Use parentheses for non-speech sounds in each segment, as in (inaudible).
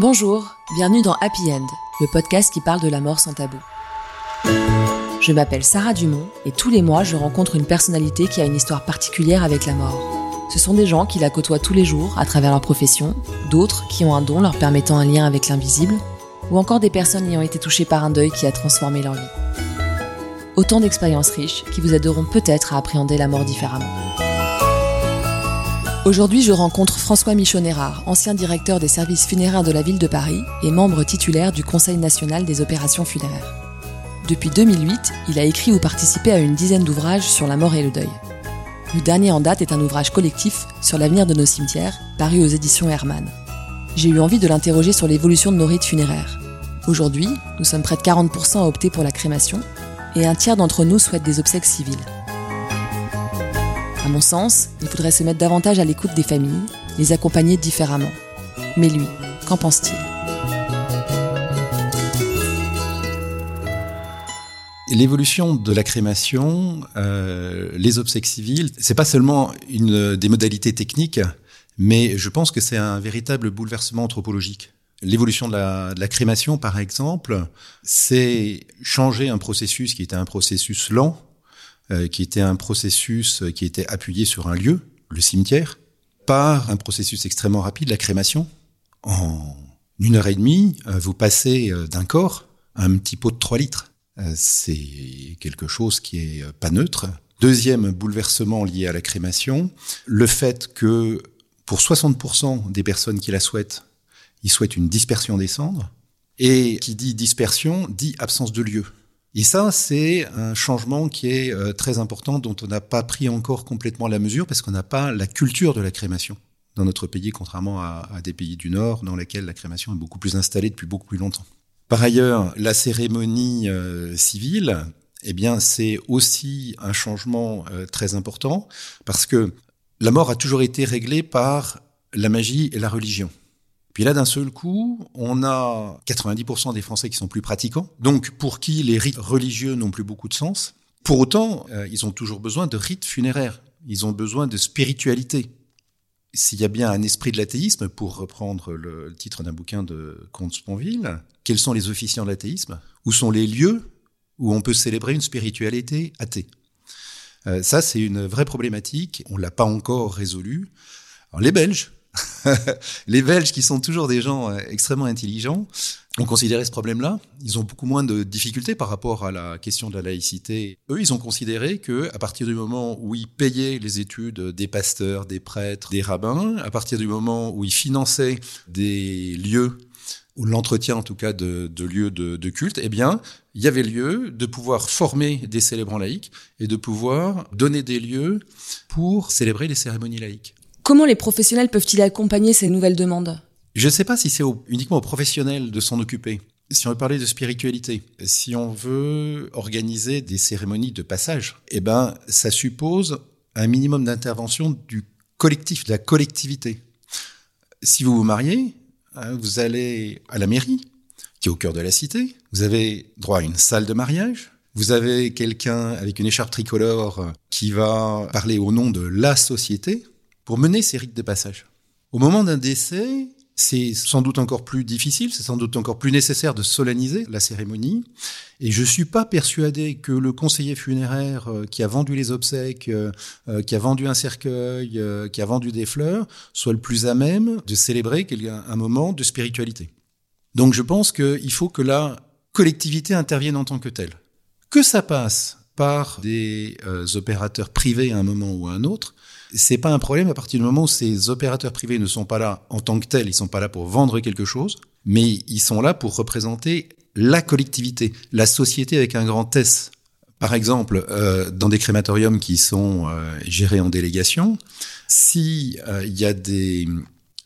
Bonjour, bienvenue dans Happy End, le podcast qui parle de la mort sans tabou. Je m'appelle Sarah Dumont et tous les mois je rencontre une personnalité qui a une histoire particulière avec la mort. Ce sont des gens qui la côtoient tous les jours à travers leur profession, d'autres qui ont un don leur permettant un lien avec l'invisible, ou encore des personnes ayant été touchées par un deuil qui a transformé leur vie. Autant d'expériences riches qui vous aideront peut-être à appréhender la mort différemment. Aujourd'hui, je rencontre François Michon-Hérard, ancien directeur des services funéraires de la ville de Paris et membre titulaire du Conseil national des opérations funéraires. Depuis 2008, il a écrit ou participé à une dizaine d'ouvrages sur la mort et le deuil. Le dernier en date est un ouvrage collectif sur l'avenir de nos cimetières, paru aux éditions Hermann. J'ai eu envie de l'interroger sur l'évolution de nos rites funéraires. Aujourd'hui, nous sommes près de 40% à opter pour la crémation, et un tiers d'entre nous souhaitent des obsèques civiles. À mon sens, il faudrait se mettre davantage à l'écoute des familles, les accompagner différemment. Mais lui, qu'en pense-t-il? L'évolution de la crémation, euh, les obsèques civiles, c'est pas seulement une des modalités techniques, mais je pense que c'est un véritable bouleversement anthropologique. L'évolution de la, de la, crémation, par exemple, c'est changer un processus qui était un processus lent, qui était un processus qui était appuyé sur un lieu, le cimetière, par un processus extrêmement rapide, la crémation. En une heure et demie, euh, vous passez euh, d'un corps à un petit pot de 3 litres. C'est quelque chose qui est pas neutre. Deuxième bouleversement lié à la crémation, le fait que pour 60% des personnes qui la souhaitent, ils souhaitent une dispersion des cendres. Et qui dit dispersion dit absence de lieu. Et ça, c'est un changement qui est euh, très important, dont on n'a pas pris encore complètement la mesure, parce qu'on n'a pas la culture de la crémation dans notre pays, contrairement à, des pays du Nord, dans lesquels la crémation est beaucoup plus installée depuis beaucoup plus longtemps. Par ailleurs, la cérémonie euh, civile, eh bien, c'est aussi un changement euh, très important, parce que la mort a toujours été réglée par la magie et la religion. Puis là, d'un seul coup, on a 90% des Français qui sont plus pratiquants, donc pour qui les rites religieux n'ont plus beaucoup de sens. Pour autant, euh, ils ont toujours besoin de rites funéraires, ils ont besoin de spiritualité. S'il y a bien un esprit de l'athéisme, pour reprendre le titre d'un bouquin de Comte Sponville, quels sont les officiants de l'athéisme? Où sont les lieux où on peut célébrer une spiritualité athée? Euh, Ça, c'est une vraie problématique, on l'a pas encore résolue. Les Belges, (laughs) les Belges, qui sont toujours des gens euh, extrêmement intelligents, ont considéré ce problème-là. Ils ont beaucoup moins de difficultés par rapport à la question de la laïcité. Eux, ils ont considéré que, à partir du moment où ils payaient les études des pasteurs, des prêtres, des rabbins, à partir du moment où ils finançaient des lieux ou l'entretien en tout cas de, lieux de, de, culte, eh bien, il y avait lieu de pouvoir former des célébrants laïcs et de pouvoir donner des lieux pour célébrer les cérémonies laïques. Comment les professionnels peuvent-ils accompagner ces nouvelles demandes? Je ne sais pas si c'est uniquement aux professionnels de s'en occuper. Si on veut parler de spiritualité, si on veut organiser des cérémonies de passage, eh ben, ça suppose un minimum d'intervention du collectif, de la collectivité. Si vous vous mariez, hein, vous allez à la mairie, qui est au cœur de la cité. Vous avez droit à une salle de mariage. Vous avez quelqu'un avec une écharpe tricolore qui va parler au nom de la société pour mener ces rites de passage. Au moment d'un décès, c'est sans doute encore plus difficile, c'est sans doute encore plus nécessaire de solenniser la cérémonie. Et je suis pas persuadé que le conseiller funéraire euh, qui a vendu les obsèques, euh, euh, qui a vendu un cercueil, qui a vendu des fleurs, soit le plus à même de célébrer un moment de spiritualité. Donc je pense qu'il faut que la collectivité intervienne en tant que telle. Que ça passe par des opérateurs privés à un moment ou à un autre, c'est pas un problème à partir du moment où ces opérateurs privés ne sont pas là en tant que tels, ils sont pas là pour vendre quelque chose, mais ils sont là pour représenter la collectivité, la société avec un grand S. Par exemple, euh, dans des crématoriums qui sont euh, gérés en délégation, si euh, il y a des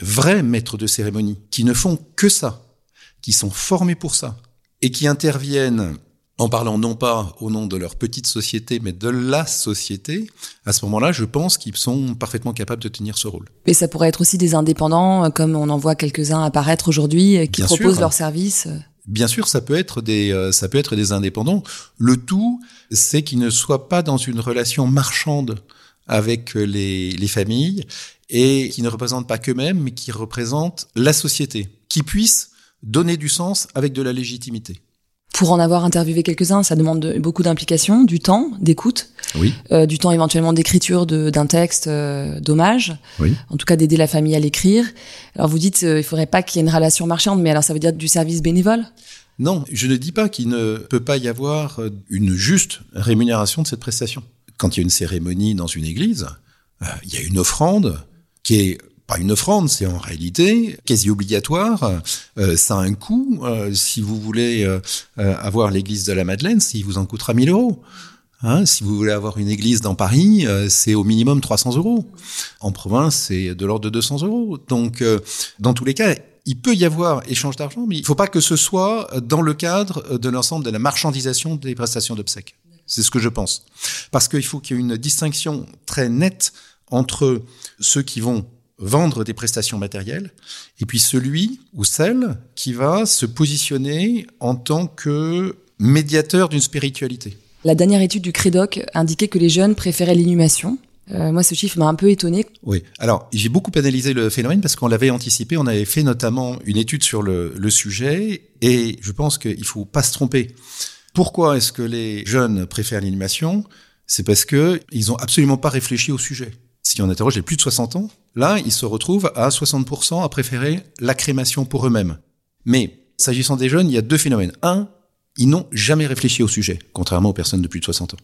vrais maîtres de cérémonie qui ne font que ça, qui sont formés pour ça et qui interviennent en parlant non pas au nom de leur petite société, mais de la société, à ce moment-là, je pense qu'ils sont parfaitement capables de tenir ce rôle. Mais ça pourrait être aussi des indépendants, comme on en voit quelques-uns apparaître aujourd'hui, qui Bien proposent sûr. leurs services. Bien sûr, ça peut être des, euh, ça peut être des indépendants. Le tout, c'est qu'ils ne soient pas dans une relation marchande avec les, les familles et qui ne représentent pas qu'eux-mêmes, mais qui représentent la société, qui puissent donner du sens avec de la légitimité. Pour en avoir interviewé quelques-uns, ça demande beaucoup d'implication, du temps, d'écoute, oui. euh, du temps éventuellement d'écriture d'un texte euh, d'hommage, oui. en tout cas d'aider la famille à l'écrire. Alors vous dites, euh, il faudrait pas qu'il y ait une relation marchande, mais alors ça veut dire du service bénévole? Non, je ne dis pas qu'il ne peut pas y avoir euh, une juste rémunération de cette prestation. Quand il y a une cérémonie dans une église, euh, il y a une offrande qui est pas une offrande, c'est en réalité quasi obligatoire. Euh, ça a un coût. Euh, si vous voulez euh, avoir l'église de la Madeleine, ça vous en coûtera 1000 euros. Hein, si vous voulez avoir une église dans Paris, euh, c'est au minimum 300 euros. En province, c'est de l'ordre de 200 euros. Donc, euh, dans tous les cas, il peut y avoir échange d'argent, mais il ne faut pas que ce soit dans le cadre de l'ensemble de la marchandisation des prestations d'obsèques. C'est ce que je pense. Parce qu'il faut qu'il y ait une distinction très nette entre ceux qui vont vendre des prestations matérielles, et puis celui ou celle qui va se positionner en tant que médiateur d'une spiritualité. La dernière étude du Crédoc indiquait que les jeunes préféraient l'inhumation. Euh, moi, ce chiffre m'a un peu étonné. Oui. Alors, j'ai beaucoup analysé le phénomène parce qu'on l'avait anticipé. On avait fait notamment une étude sur le, le sujet, et je pense qu'il faut pas se tromper. Pourquoi est-ce que les jeunes préfèrent l'inhumation? C'est parce que ils ont absolument pas réfléchi au sujet. Si on interroge les plus de 60 ans, là, ils se retrouvent à 60% à préférer la crémation pour eux-mêmes. Mais, s'agissant des jeunes, il y a deux phénomènes. Un, ils n'ont jamais réfléchi au sujet, contrairement aux personnes de plus de 60 ans.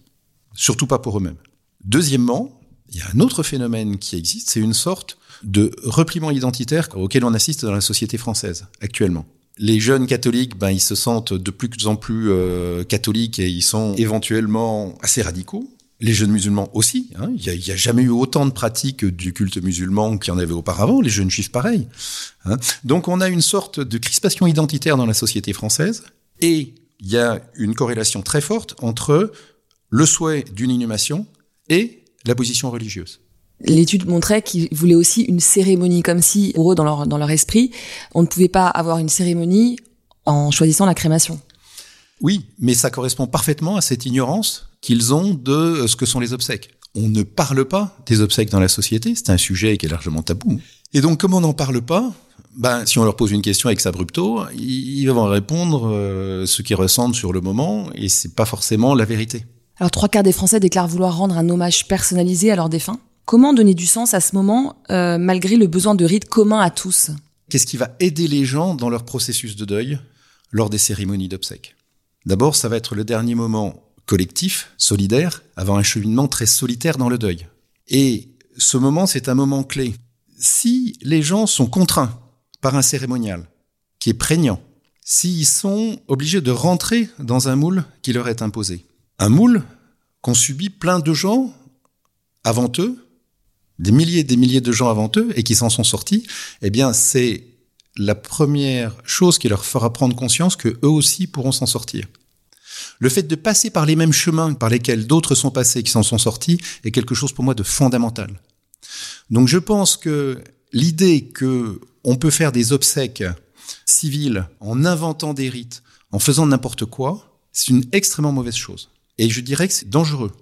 Surtout pas pour eux-mêmes. Deuxièmement, il y a un autre phénomène qui existe, c'est une sorte de repliement identitaire auquel on assiste dans la société française actuellement. Les jeunes catholiques, ben, ils se sentent de plus en plus euh, catholiques et ils sont éventuellement assez radicaux. Les jeunes musulmans aussi. Hein. Il n'y a, a, jamais eu autant de pratiques du culte musulman qu'il y en avait auparavant. Les jeunes juifs, pareil. Hein. Donc on a une sorte de crispation identitaire dans la société française et il y a une corrélation très forte entre le souhait d'une inhumation et la position religieuse. L'étude montrait qu'ils voulaient aussi une cérémonie, comme si, pour eux, dans leur, dans leur esprit, on ne pouvait pas avoir une cérémonie en choisissant la crémation. Oui, mais ça correspond parfaitement à cette ignorance qu'ils ont de ce que sont les obsèques. On ne parle pas des obsèques dans la société, c'est un sujet qui est largement tabou. Et donc, comme on n'en parle pas, ben, si on leur pose une question ex abrupto, ils vont répondre euh, ce qu'ils ressentent sur le moment, et c'est pas forcément la vérité. Alors, trois quarts des Français déclarent vouloir rendre un hommage personnalisé à leurs défunts. Comment donner du sens à ce moment, euh, malgré le besoin de rites communs à tous? Qu'est-ce qui va aider les gens dans leur processus de deuil lors des cérémonies d'obsèques? D'abord, ça va être le dernier moment collectif, solidaire, avant un cheminement très solitaire dans le deuil. Et ce moment, c'est un moment clé. Si les gens sont contraints par un cérémonial qui est prégnant, s'ils sont obligés de rentrer dans un moule qui leur est imposé, un moule qu'ont subi plein de gens avant eux, des milliers et des milliers de gens avant eux, et qui s'en sont sortis, eh bien, c'est la première chose qui leur fera prendre conscience que eux aussi pourront s'en sortir. Le fait de passer par les mêmes chemins par lesquels d'autres sont passés, qui s'en sont sortis, est quelque chose pour moi de fondamental. Donc je pense que l'idée que on peut faire des obsèques civiles en inventant des rites, en faisant n'importe quoi, c'est une extrêmement mauvaise chose. Et je dirais que c'est dangereux.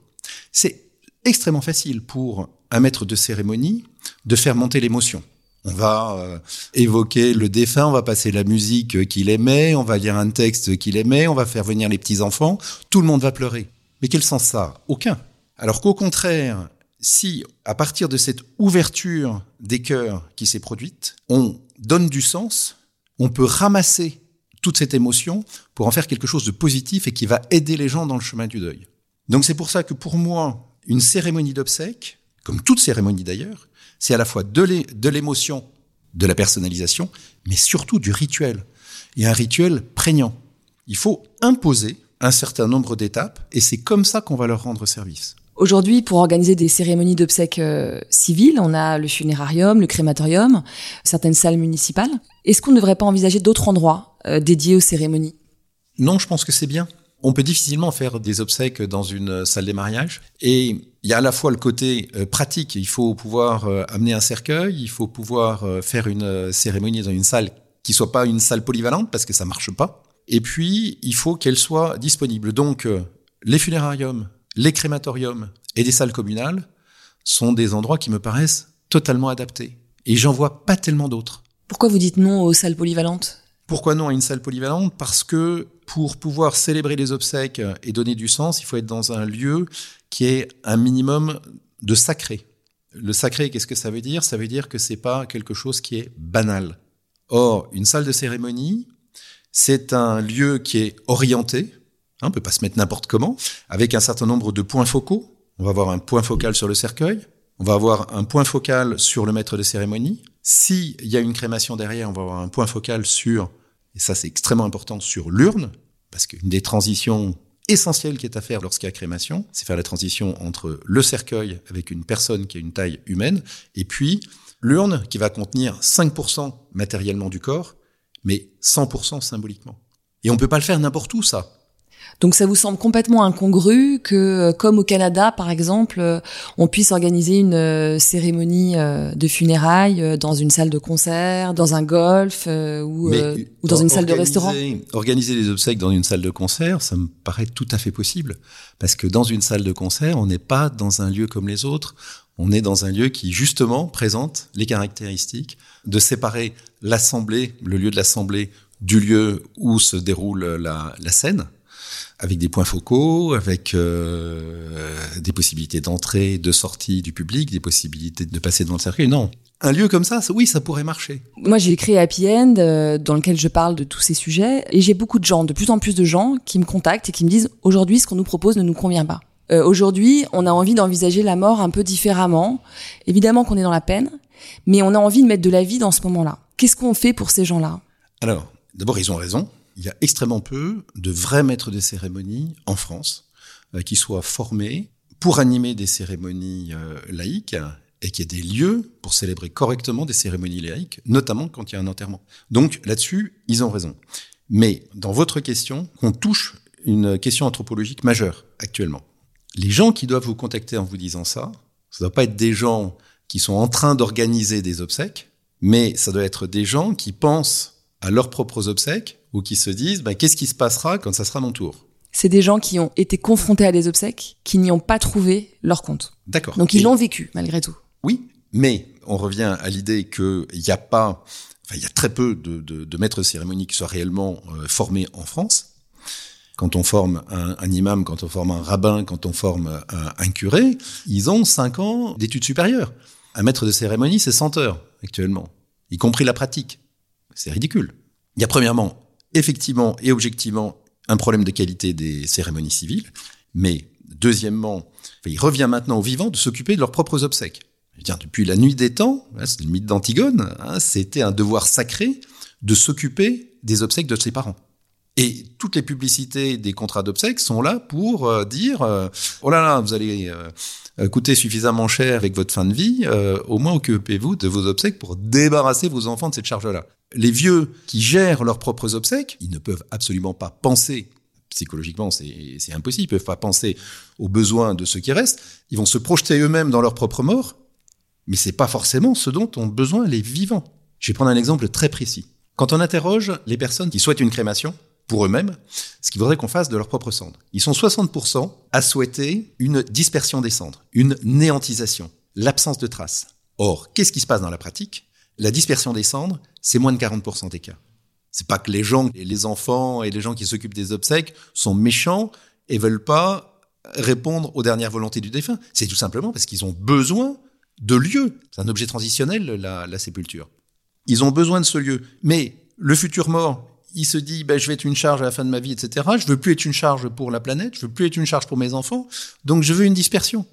C'est extrêmement facile pour un maître de cérémonie de faire monter l'émotion. On va euh, évoquer le défunt, on va passer la musique qu'il aimait, on va lire un texte qu'il aimait, on va faire venir les petits-enfants, tout le monde va pleurer. Mais quel sens ça Aucun. Alors qu'au contraire, si, à partir de cette ouverture des cœurs qui s'est produite, on donne du sens, on peut ramasser toute cette émotion pour en faire quelque chose de positif et qui va aider les gens dans le chemin du deuil. Donc c'est pour ça que pour moi, une cérémonie d'obsèques, comme toute cérémonie d'ailleurs, c'est à la fois de l'émotion, de la personnalisation, mais surtout du rituel. Et un rituel prégnant. Il faut imposer un certain nombre d'étapes, et c'est comme ça qu'on va leur rendre service. Aujourd'hui, pour organiser des cérémonies d'obsèques euh, civiles, on a le funérarium, le crématorium, certaines salles municipales. Est-ce qu'on ne devrait pas envisager d'autres endroits euh, dédiés aux cérémonies? Non, je pense que c'est bien. On peut difficilement faire des obsèques dans une salle des mariages. Et il y a à la fois le côté euh, pratique. Il faut pouvoir euh, amener un cercueil, il faut pouvoir euh, faire une cérémonie dans une salle qui soit pas une salle polyvalente parce que ça marche pas. Et puis, il faut qu'elle soit disponible. Donc, les funérariums, les crématoriums et des salles communales sont des endroits qui me paraissent totalement adaptés. Et j'en vois pas tellement d'autres. Pourquoi vous dites non aux salles polyvalentes? Pourquoi non à une salle polyvalente? Parce que pour pouvoir célébrer les obsèques et donner du sens, il faut être dans un lieu qui est un minimum de sacré. Le sacré, qu'est-ce que ça veut dire? Ça veut dire que c'est pas quelque chose qui est banal. Or, une salle de cérémonie, c'est un lieu qui est orienté. Hein, on peut pas se mettre n'importe comment, avec un certain nombre de points focaux. On va avoir un point focal sur le cercueil. On va avoir un point focal sur le maître de cérémonie. S'il y a une crémation derrière, on va avoir un point focal sur, et ça c'est extrêmement important, sur l'urne, parce qu'une des transitions essentielles qui est à faire lorsqu'il y a crémation, c'est faire la transition entre le cercueil avec une personne qui a une taille humaine, et puis l'urne qui va contenir 5% matériellement du corps, mais 100% symboliquement. Et on peut pas le faire n'importe où, ça. Donc ça vous semble complètement incongru que, euh, comme au Canada par exemple, euh, on puisse organiser une euh, cérémonie de funérailles dans une salle de concert, dans un golf ou, ou dans une salle de restaurant Organiser les obsèques dans une salle de concert, ça me paraît tout à fait possible. Parce que dans une salle de concert, on n'est pas dans un lieu comme les autres. On est dans un lieu qui, justement, présente les caractéristiques de séparer l'assemblée, le lieu de l'assemblée, du lieu où se déroule la, la scène avec des points focaux, avec euh, des possibilités d'entrée, de sortie du public, des possibilités de passer dans le cercueil. Non. Un lieu comme ça, oui, ça pourrait marcher. Moi, j'ai créé Happy End, euh, dans lequel je parle de tous ces sujets, et j'ai beaucoup de gens, de plus en plus de gens, qui me contactent et qui me disent aujourd'hui, ce qu'on nous propose ne nous convient pas. Euh, aujourd'hui, on a envie d'envisager la mort un peu différemment. Évidemment qu'on est dans la peine, mais on a envie de mettre de la vie dans ce moment-là. Qu'est-ce qu'on fait pour ces gens-là? Alors, d'abord, ils ont raison il y a extrêmement peu de vrais maîtres de cérémonie en France euh, qui soient formés pour animer des cérémonies euh, laïques et qu'il y ait des lieux pour célébrer correctement des cérémonies laïques, notamment quand il y a un enterrement. Donc là-dessus, ils ont raison. Mais dans votre question, on touche une question anthropologique majeure actuellement. Les gens qui doivent vous contacter en vous disant ça, ça ne doit pas être des gens qui sont en train d'organiser des obsèques, mais ça doit être des gens qui pensent à leurs propres obsèques ou qui se disent bah, qu'est-ce qui se passera quand ça sera mon tour? C'est des gens qui ont été confrontés à des obsèques, qui n'y ont pas trouvé leur compte. D'accord. Donc ils l'ont vécu malgré tout. Oui, mais on revient à l'idée qu'il n'y a pas, enfin il y a très peu de, de, de maîtres de cérémonie qui soient réellement euh, formés en France. Quand on forme un, un, imam, quand on forme un rabbin, quand on forme un, un curé, ils ont cinq ans d'études supérieures. Un maître de cérémonie, c'est 100 heures actuellement, y compris la pratique. C'est ridicule. Il y a premièrement, effectivement et objectivement, un problème de qualité des cérémonies civiles, mais deuxièmement, il revient maintenant aux vivants de s'occuper de leurs propres obsèques. Depuis la nuit des temps, hein, c'est le mythe d'Antigone, hein, c'était un devoir sacré de s'occuper des obsèques de ses parents. Et toutes les publicités des contrats d'obsèques sont là pour euh, dire euh, oh là là, vous allez euh, coûter suffisamment cher avec votre fin de vie, au moins occupez-vous de vos obsèques pour débarrasser vos enfants de cette charge-là. Les vieux qui gèrent leurs propres obsèques, ils ne peuvent absolument pas penser psychologiquement, c'est impossible. Ils peuvent pas penser aux besoins de ceux qui restent. Ils vont se projeter eux-mêmes dans leur propre mort, mais c'est pas forcément ce dont ont besoin les vivants. Je vais prendre un exemple très précis. Quand on interroge les personnes qui souhaitent une crémation, pour eux-mêmes ce qu'ils voudraient qu'on fasse de leurs propres cendres. Ils sont 60% à souhaiter une dispersion des cendres, une néantisation, l'absence de traces. Or, qu'est-ce qui se passe dans la pratique? La dispersion des cendres, c'est moins de 40% des cas. C'est pas que les gens, les enfants et les gens qui s'occupent des obsèques sont méchants et veulent pas répondre aux dernières volontés du défunt. C'est tout simplement parce qu'ils ont besoin de lieu. C'est un objet transitionnel, la sépulture. Ils ont besoin de ce lieu. Mais le futur mort, il se dit ben, je vais être une charge à la fin de ma vie, etc. Je veux plus être une charge pour la planète, je veux plus être une charge pour mes enfants, donc je veux une dispersion.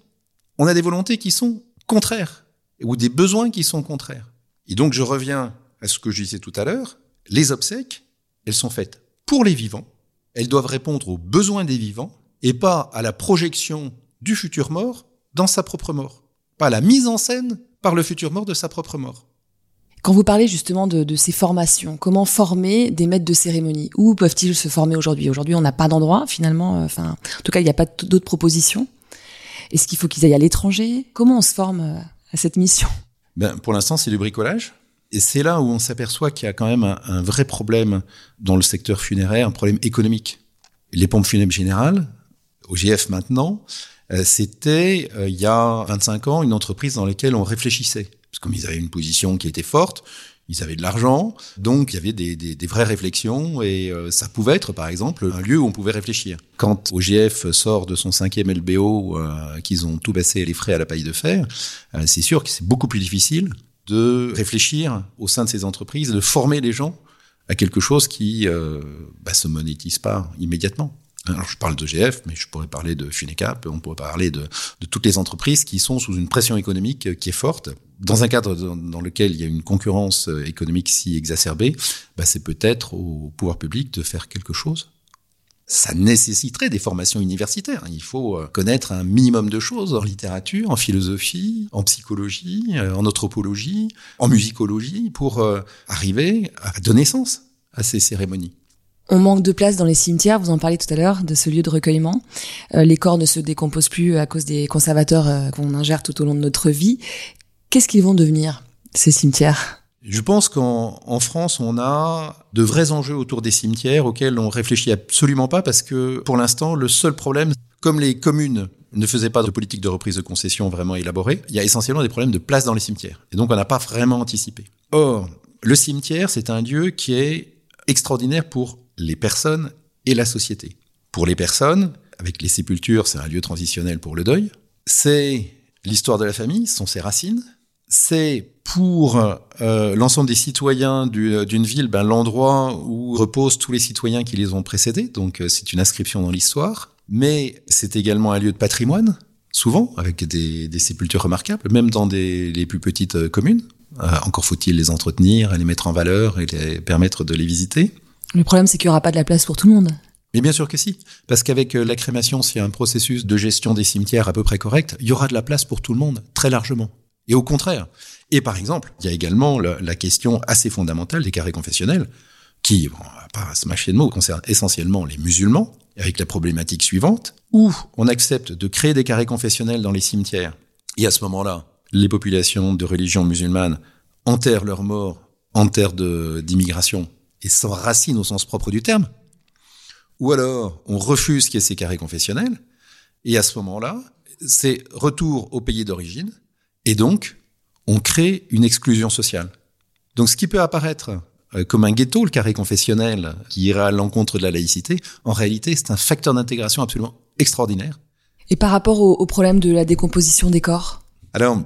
On a des volontés qui sont contraires ou des besoins qui sont contraires. Et donc je reviens à ce que je disais tout à l'heure, les obsèques, elles sont faites pour les vivants, elles doivent répondre aux besoins des vivants et pas à la projection du futur mort dans sa propre mort, pas à la mise en scène par le futur mort de sa propre mort. Quand vous parlez justement de, ces formations, comment former des maîtres de cérémonie? Où peuvent-ils se former aujourd'hui? Aujourd'hui, on n'a pas d'endroit finalement. Euh, enfin, en tout cas, il n'y a pas d'autres propositions. Est-ce qu'il faut qu'ils aillent à l'étranger? Comment on se forme euh, à cette mission? Ben, Pour l'instant, c'est du bricolage. Et c'est là où on s'aperçoit qu'il y a quand même un, vrai problème dans le secteur funéraire, un problème économique. Les pompes funèbres générales OGF maintenant, euh, c'était il y a 25 ans une entreprise dans laquelle on réfléchissait. Parce que comme ils avaient une position qui était forte, ils avaient de l'argent, donc il y avait des, des, des vraies réflexions et euh, ça pouvait être par exemple un lieu où on pouvait réfléchir. Quand OGF sort de son cinquième LBO, qu'ils ont tout baissé les frais à la paille de fer, c'est sûr que c'est beaucoup plus difficile de réfléchir au sein de ces entreprises, de former les gens à quelque chose qui euh, bah, se monétise pas immédiatement. Alors, je parle de GF, mais je pourrais parler de Funecap, on pourrait parler de, de, toutes les entreprises qui sont sous une pression économique qui est forte. Dans un cadre dans, lequel il y a une concurrence économique si exacerbée, bah, c'est peut-être au pouvoir public de faire quelque chose ça nécessiterait des formations universitaires. Il faut euh, connaître un minimum de choses en littérature, en philosophie, en psychologie, euh, en anthropologie, en musicologie, pour euh, arriver à donner sens à ces cérémonies. On manque de place dans les cimetières, vous en parlez tout à l'heure, de ce lieu de recueillement. les corps ne se décomposent plus à cause des conservateurs qu'on ingère tout au long de notre vie. Qu'est-ce qu'ils vont devenir, ces cimetières? Je pense qu'en France, on a de vrais enjeux autour des cimetières auxquels on réfléchit absolument pas parce que pour l'instant, le seul problème, comme les communes ne faisaient pas de politique de reprise de concession vraiment élaborée, il y a essentiellement des problèmes de place dans les cimetières. Et donc, on n'a pas vraiment anticipé. Or, le cimetière, c'est un lieu qui est extraordinaire pour les personnes et la société. Pour les personnes, avec les sépultures, c'est un lieu transitionnel pour le deuil. C'est l'histoire de la famille, sont ses racines c'est pour euh, l'ensemble des citoyens d'une ville ben, l'endroit où reposent tous les citoyens qui les ont précédés, donc euh, c'est une inscription dans l'histoire, mais c'est également un lieu de patrimoine, souvent, avec des, des sépultures remarquables, même dans des, les plus petites euh, communes. encore faut-il les entretenir, les mettre en valeur et les permettre de les visiter. Le problème, c'est qu'il n'y aura pas de la place pour tout le monde. Mais bien sûr que si, parce qu'avec la crémation, s'il y a un processus de gestion des cimetières à peu près correct, il y aura de la place pour tout le monde, très largement. Et au contraire. Et par exemple, il y a également la, question assez fondamentale des carrés confessionnels, qui, bon, on va pas se mâcher de mots, concerne essentiellement les musulmans, avec la problématique suivante, où on accepte de créer des carrés confessionnels dans les cimetières, et à ce moment-là, les populations de religion musulmane enterrent leurs morts en terre d'immigration et s'enracinent au sens propre du terme, ou alors on refuse qu'il y ait ces carrés confessionnels, et à ce moment-là, c'est retour au pays d'origine, et donc, on crée une exclusion sociale. Donc ce qui peut apparaître euh, comme un ghetto, le carré confessionnel, qui ira à l'encontre de la laïcité, en réalité, c'est un facteur d'intégration absolument extraordinaire. Et par rapport au, problème de la décomposition des corps? Alors,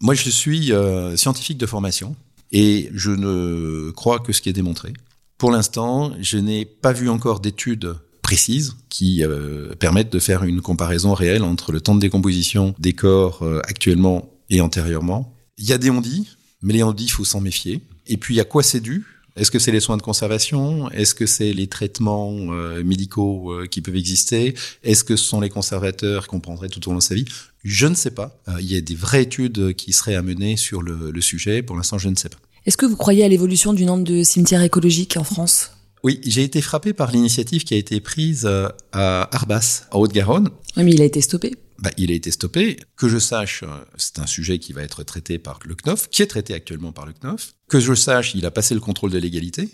moi, je suis euh, scientifique de formation et je ne crois que ce qui est démontré. Pour l'instant, je n'ai pas vu encore d'études précises qui euh, permettent de faire une comparaison réelle entre le temps de décomposition des corps actuellement et antérieurement. Il y a des ondits, mais les ondits, il faut s'en méfier. Et puis, à quoi c'est dû? Est-ce que c'est les soins de conservation? Est-ce que c'est les traitements euh, médicaux euh, qui peuvent exister? Est-ce que ce sont les conservateurs qu'on prendrait tout au long de sa vie? Je ne sais pas. Euh, il y a des vraies études qui seraient à mener sur le, le sujet. Pour l'instant, je ne sais pas. Est-ce que vous croyez à l'évolution du nombre de cimetières écologiques en France? Oui, j'ai été frappé par l'initiative qui a été prise à Arbas, en Haute-Garonne. Oui, mais il a été stoppé bah, il a été stoppé. Que je sache, euh, c'est un sujet qui va être traité par le CNOF, qui est traité actuellement par le CNOF. Que je sache, il a passé le contrôle de légalité.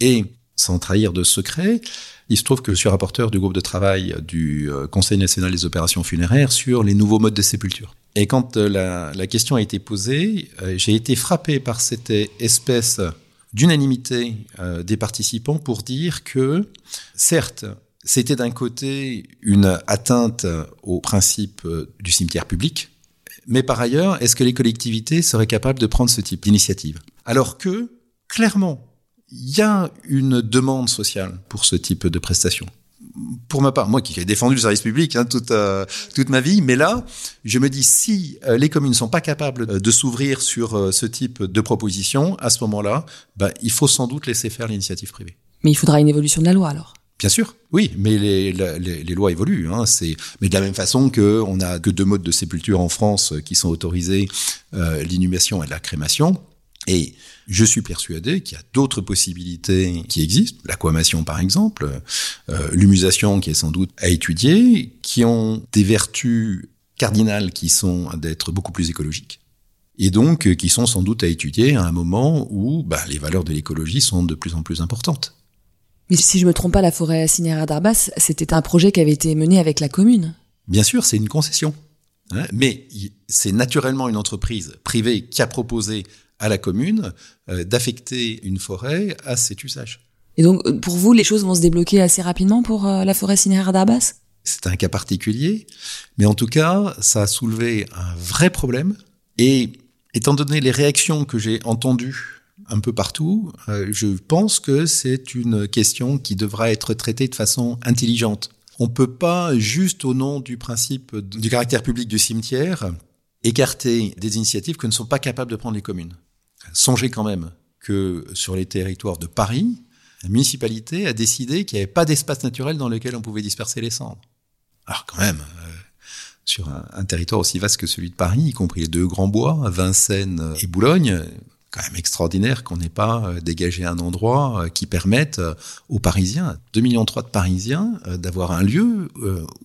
Et, sans trahir de secret, il se trouve que je suis rapporteur du groupe de travail du euh, Conseil national des opérations funéraires sur les nouveaux modes de sépulture. Et quand euh, la, la question a été posée, j'ai été frappé par cette espèce d'unanimité des participants pour dire que, certes, c'était d'un côté une atteinte au principe euh, du cimetière public, mais par ailleurs, est-ce que les collectivités seraient capables de prendre ce type d'initiative? Alors que, clairement, il y a une demande sociale pour ce type de prestations. Pour ma part, moi qui ai défendu le service public hein, toute, euh, toute ma vie, mais là, je me dis, si euh, les communes ne sont pas capables de s'ouvrir sur ce type de proposition, à ce moment-là, bah, il faut sans doute laisser faire l'initiative privée. Mais il faudra une évolution de la loi alors Bien sûr, oui, mais les, les, les lois évoluent. Hein, c'est, mais de la même façon que on a que deux modes de sépulture en France qui sont autorisés, euh, l'inhumation et la crémation. Et je suis persuadé qu'il y a d'autres possibilités qui existent, l'aquamation par exemple, euh, l'humusation qui est sans doute à étudier, qui ont des vertus cardinales qui sont d'être beaucoup plus écologiques et donc euh, qui sont sans doute à étudier à un moment où bah, les valeurs de l'écologie sont de plus en plus importantes. Mais si je me trompe pas, la forêt cinéraire d'Arbas, c'était un projet qui avait été mené avec la commune. Bien sûr, c'est une concession. Hein, mais c'est naturellement une entreprise privée qui a proposé à la commune euh, d'affecter une forêt à cet usage. Et donc, euh, pour vous, les choses vont se débloquer assez rapidement pour euh, la forêt cinéraire d'Arbas? C'est un cas particulier, mais en tout cas, ça a soulevé un vrai problème. Et étant donné les réactions que j'ai entendues un peu partout, je pense que c'est une question qui devra être traitée de façon intelligente. On peut pas, juste au nom du principe du caractère public du cimetière, écarter des initiatives que ne sont pas capables de prendre les communes. Songez quand même que sur les territoires de Paris, la municipalité a décidé qu'il n'y avait pas d'espace naturel dans lequel on pouvait disperser les cendres. Alors quand même, euh, sur un, territoire aussi vaste que celui de Paris, y compris les deux grands bois, Vincennes et Boulogne, quand même extraordinaire qu'on n'ait pas euh, dégagé un endroit euh, qui permette aux Parisiens, 2,3 millions de Parisiens, d'avoir un lieu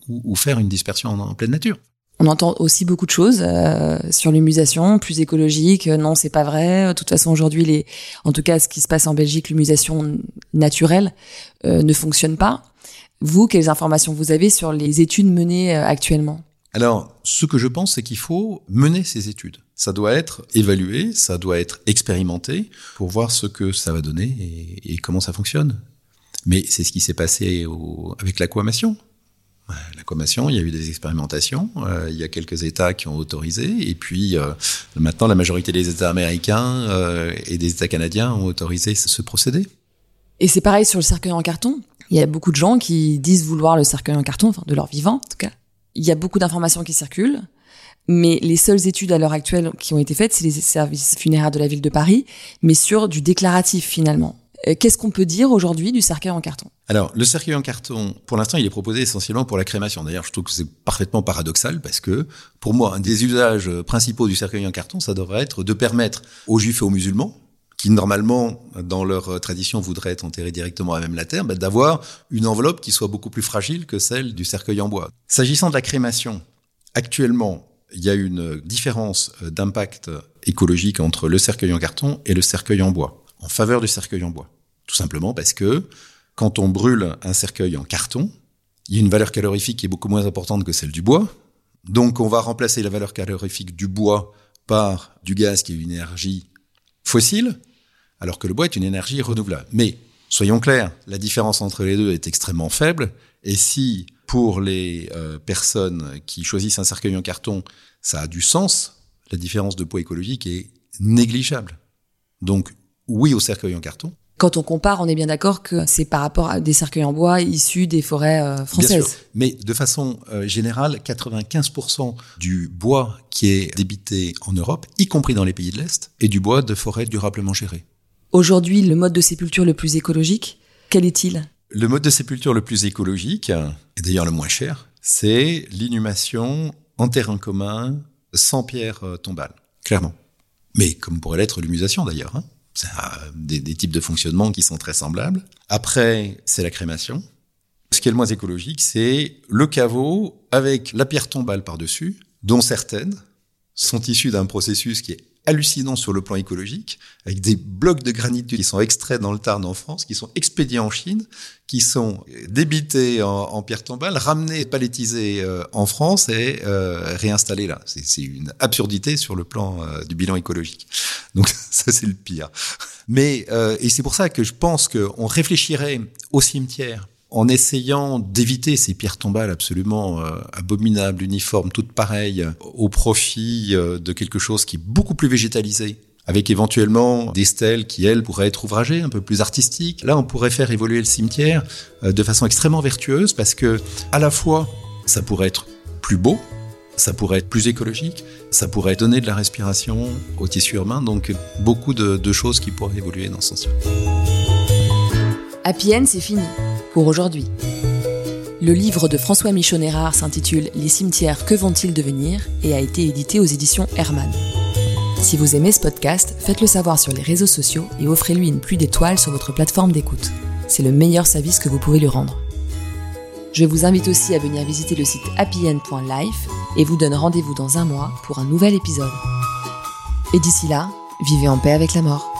où, faire une dispersion en pleine nature. On entend aussi beaucoup de choses euh, sur l'humusation, plus écologique. Euh, non, c'est pas vrai. De toute façon, aujourd'hui, les, en tout cas, ce qui se passe en Belgique, l'humusation naturelle euh, ne fonctionne pas. Vous, quelles informations vous avez sur les études menées actuellement? Alors, ce que je pense, c'est qu'il faut mener ces études. Ça doit être évalué, ça doit être expérimenté pour voir ce que ça va donner et, comment ça fonctionne. Mais c'est ce qui s'est passé au, avec l'aquamation. La commation, il y a eu des expérimentations, euh, il y a quelques États qui ont autorisé, et puis euh, maintenant la majorité des États américains euh, et des États canadiens ont autorisé ce, procédé. Et c'est pareil sur le cercueil en carton. Il y a beaucoup de gens qui disent vouloir le cercueil en carton, enfin de leur vivant en tout cas. Il y a beaucoup d'informations qui circulent, mais les seules études à l'heure actuelle qui ont été faites, c'est les services funéraires de la ville de Paris, mais sur du déclaratif finalement. Euh, qu'est-ce qu'on peut dire aujourd'hui du cercueil en carton? Alors, le cercueil en carton, pour l'instant, il est proposé essentiellement pour la crémation. D'ailleurs, je trouve que c'est parfaitement paradoxal parce que, pour moi, un des usages principaux du cercueil en carton, ça devrait être de permettre aux juifs et aux musulmans, qui normalement, dans leur tradition, voudraient être enterrés directement à même la terre, bah, d'avoir une enveloppe qui soit beaucoup plus fragile que celle du cercueil en bois. S'agissant de la crémation, actuellement, il y a une différence d'impact écologique entre le cercueil en carton et le cercueil en bois en faveur du cercueil en bois. Tout simplement parce que quand on brûle un cercueil en carton, il y a une valeur calorifique qui est beaucoup moins importante que celle du bois. Donc on va remplacer la valeur calorifique du bois par du gaz qui est une énergie fossile, alors que le bois est une énergie renouvelable. Mais soyons clairs, la différence entre les deux est extrêmement faible. Et si pour les euh, personnes qui choisissent un cercueil en carton, ça a du sens, la différence de poids écologique est négligeable. Donc oui au cercueil en carton. Quand on compare, on est bien d'accord que c'est par rapport à des cercueils en bois issus des forêts euh, françaises. Bien sûr. Mais de façon euh, générale, 95% du bois qui est débité en Europe, y compris dans les pays de l'Est, est du bois de forêt durablement géré. Aujourd'hui, le mode de sépulture le plus écologique, quel est-il? Le mode de sépulture le plus écologique, et d'ailleurs le moins cher, c'est l'inhumation en terrain commun, sans pierre euh, tombale, clairement. Mais comme pourrait l'être l'humusation d'ailleurs. Hein ça a des, des, types de fonctionnement qui sont très semblables. Après, c'est la crémation. Ce qui est le moins écologique, c'est le caveau avec la pierre tombale par-dessus, dont certaines sont issues d'un processus qui est hallucinant sur le plan écologique, avec des blocs de granit qui sont extraits dans le Tarn en France, qui sont expédiés en Chine, qui sont débités en, en pierre tombale, ramenés, palettisés euh, en France et euh, réinstallés là. C'est une absurdité sur le plan euh, du bilan écologique. Donc (laughs) ça c'est le pire. Mais euh, et c'est pour ça que je pense qu'on réfléchirait au cimetière en essayant d'éviter ces pierres tombales absolument euh, abominables, uniformes, toutes pareilles, au profit euh, de quelque chose qui est beaucoup plus végétalisé, avec éventuellement des stèles qui, elles, pourraient être ouvragées, un peu plus artistiques. Là, on pourrait faire évoluer le cimetière euh, de façon extrêmement vertueuse, parce que, à la fois, ça pourrait être plus beau, ça pourrait être plus écologique, ça pourrait donner de la respiration au tissu urbain, donc beaucoup de, de choses qui pourraient évoluer dans ce sens-là. Happy End, c'est fini pour aujourd'hui. Le livre de François Michon-Hérard s'intitule Les cimetières, que vont-ils devenir? et a été édité aux éditions Hermann. Si vous aimez ce podcast, faites-le savoir sur les réseaux sociaux et offrez-lui une pluie d'étoiles sur votre plateforme d'écoute. C'est le meilleur service que vous pouvez lui rendre. Je vous invite aussi à venir visiter le site happyend.life et vous donne rendez-vous dans un mois pour un nouvel épisode. Et d'ici là, vivez en paix avec la mort.